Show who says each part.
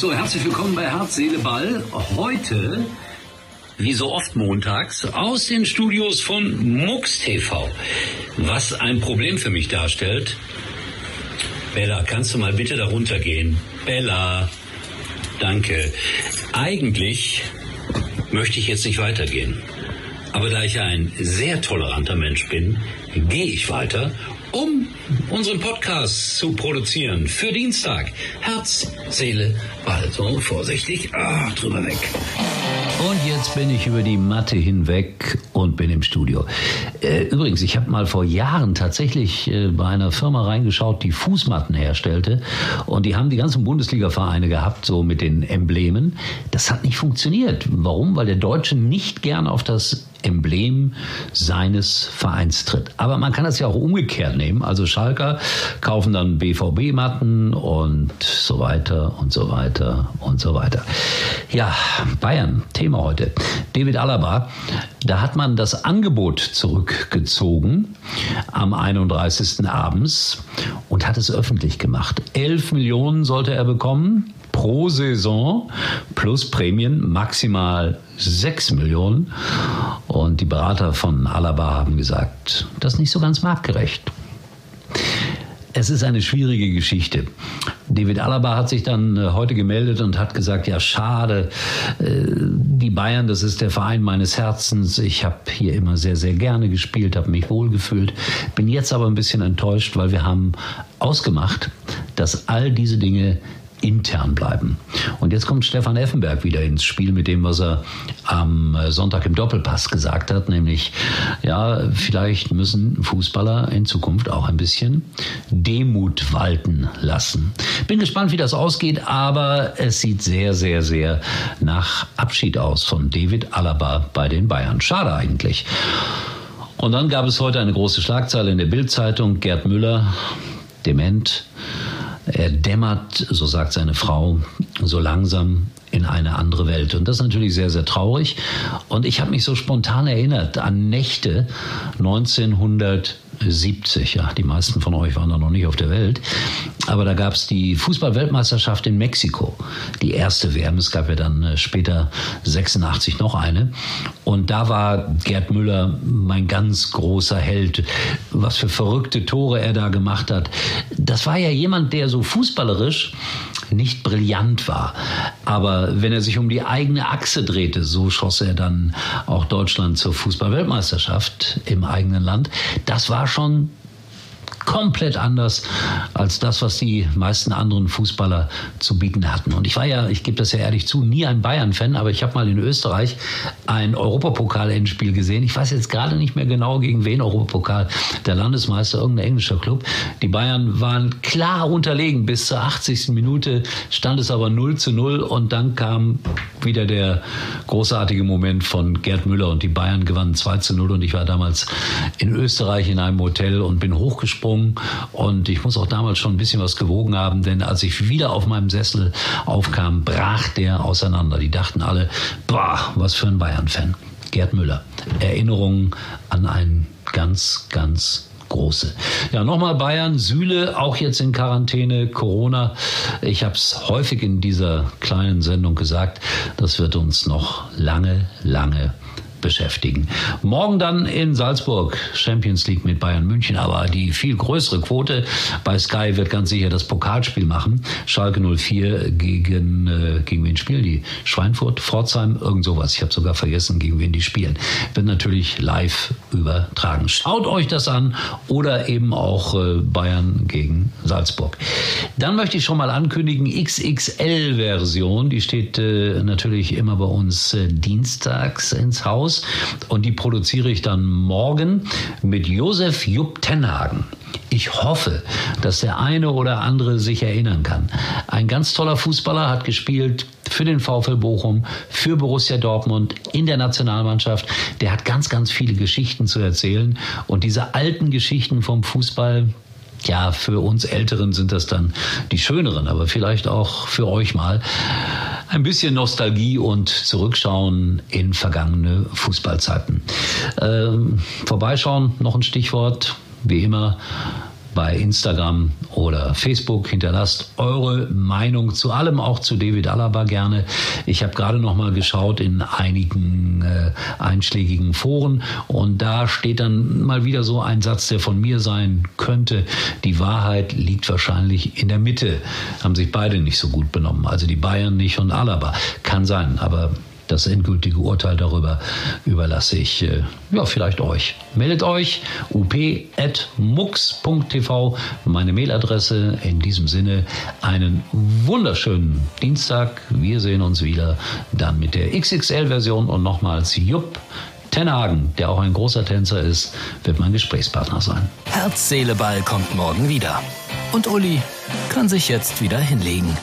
Speaker 1: So, herzlich willkommen bei Herz, Seele, Ball. Heute, wie so oft montags, aus den Studios von MUX TV. Was ein Problem für mich darstellt. Bella, kannst du mal bitte darunter gehen? Bella, danke. Eigentlich möchte ich jetzt nicht weitergehen. Aber da ich ein sehr toleranter Mensch bin, gehe ich weiter, um unseren Podcast zu produzieren für Dienstag. Herz, Seele, Ball. So, vorsichtig. Ah, drüber weg. Und jetzt bin ich über die Matte hinweg und bin im Studio. Äh, übrigens, ich habe mal vor Jahren tatsächlich äh, bei einer Firma reingeschaut, die Fußmatten herstellte. Und die haben die ganzen Bundesliga-Vereine gehabt, so mit den Emblemen. Das hat nicht funktioniert. Warum? Weil der Deutsche nicht gern auf das Emblem seines Vereins tritt. Aber man kann das ja auch umgekehrt nehmen. Also Schalker kaufen dann BVB-Matten und so weiter und so weiter und so weiter. Ja, Bayern, Thema heute. David Alaba, da hat man das Angebot zurückgezogen am 31. abends und hat es öffentlich gemacht. 11 Millionen sollte er bekommen pro Saison plus Prämien maximal 6 Millionen. Und die Berater von Alaba haben gesagt, das ist nicht so ganz marktgerecht. Es ist eine schwierige Geschichte. David Alaba hat sich dann äh, heute gemeldet und hat gesagt, ja schade, äh, die Bayern, das ist der Verein meines Herzens. Ich habe hier immer sehr, sehr gerne gespielt, habe mich wohlgefühlt, bin jetzt aber ein bisschen enttäuscht, weil wir haben ausgemacht, dass all diese Dinge intern bleiben. Und jetzt kommt Stefan Effenberg wieder ins Spiel mit dem, was er am Sonntag im Doppelpass gesagt hat, nämlich, ja, vielleicht müssen Fußballer in Zukunft auch ein bisschen Demut walten lassen. Bin gespannt, wie das ausgeht, aber es sieht sehr, sehr, sehr nach Abschied aus von David Alaba bei den Bayern. Schade eigentlich. Und dann gab es heute eine große Schlagzeile in der Bildzeitung. Gerd Müller, dement, er dämmert, so sagt seine Frau, so langsam in eine andere Welt. Und das ist natürlich sehr, sehr traurig. Und ich habe mich so spontan erinnert an Nächte 1970. Ja, die meisten von euch waren da noch nicht auf der Welt. Aber da gab es die Fußball-Weltmeisterschaft in Mexiko. Die erste WM. Es gab ja dann äh, später 86 noch eine. Und da war Gerd Müller mein ganz großer Held. Was für verrückte Tore er da gemacht hat. Das war ja jemand, der so fußballerisch nicht brillant war. Aber wenn er sich um die eigene Achse drehte, so schoss er dann auch Deutschland zur Fußball-Weltmeisterschaft im eigenen Land. Das war schon komplett anders als das, was die meisten anderen Fußballer zu bieten hatten. Und ich war ja, ich gebe das ja ehrlich zu, nie ein Bayern-Fan, aber ich habe mal in Österreich ein Europapokal-Endspiel gesehen. Ich weiß jetzt gerade nicht mehr genau, gegen wen Europapokal. Der Landesmeister, irgendein englischer Club. Die Bayern waren klar unterlegen. Bis zur 80. Minute stand es aber 0 zu 0 und dann kam wieder der großartige Moment von Gerd Müller und die Bayern gewannen 2 zu 0 und ich war damals in Österreich in einem Hotel und bin hochgesprungen Sprung. Und ich muss auch damals schon ein bisschen was gewogen haben, denn als ich wieder auf meinem Sessel aufkam, brach der auseinander. Die dachten alle, boah, was für ein Bayern-Fan. Gerd Müller. Erinnerungen an einen ganz, ganz große. Ja, nochmal Bayern, Süle, auch jetzt in Quarantäne, Corona. Ich habe es häufig in dieser kleinen Sendung gesagt, das wird uns noch lange, lange beschäftigen. Morgen dann in Salzburg Champions League mit Bayern München, aber die viel größere Quote bei Sky wird ganz sicher das Pokalspiel machen. Schalke 04 gegen, äh, gegen wen spielen die? Schweinfurt, Pforzheim, irgend sowas. Ich habe sogar vergessen, gegen wen die spielen. Wird natürlich live übertragen. Schaut euch das an oder eben auch äh, Bayern gegen Salzburg. Dann möchte ich schon mal ankündigen, XXL-Version, die steht äh, natürlich immer bei uns äh, dienstags ins Haus aus und die produziere ich dann morgen mit Josef Jupp Tenhagen. Ich hoffe, dass der eine oder andere sich erinnern kann. Ein ganz toller Fußballer hat gespielt für den VfL Bochum, für Borussia Dortmund in der Nationalmannschaft. Der hat ganz, ganz viele Geschichten zu erzählen. Und diese alten Geschichten vom Fußball, ja, für uns Älteren sind das dann die schöneren, aber vielleicht auch für euch mal ein bisschen Nostalgie und Zurückschauen in vergangene Fußballzeiten. Ähm, vorbeischauen, noch ein Stichwort, wie immer. Bei Instagram oder Facebook. Hinterlasst eure Meinung zu allem, auch zu David Alaba gerne. Ich habe gerade noch mal geschaut in einigen äh, einschlägigen Foren und da steht dann mal wieder so ein Satz, der von mir sein könnte. Die Wahrheit liegt wahrscheinlich in der Mitte. Haben sich beide nicht so gut benommen. Also die Bayern nicht und Alaba. Kann sein, aber das endgültige Urteil darüber überlasse ich äh, ja, vielleicht euch. Meldet euch up.mux.tv, meine Mailadresse. In diesem Sinne einen wunderschönen Dienstag. Wir sehen uns wieder dann mit der XXL-Version und nochmals Jupp. Tenhagen, der auch ein großer Tänzer ist, wird mein Gesprächspartner sein.
Speaker 2: Herz, Seele, Ball kommt morgen wieder. Und Uli kann sich jetzt wieder hinlegen.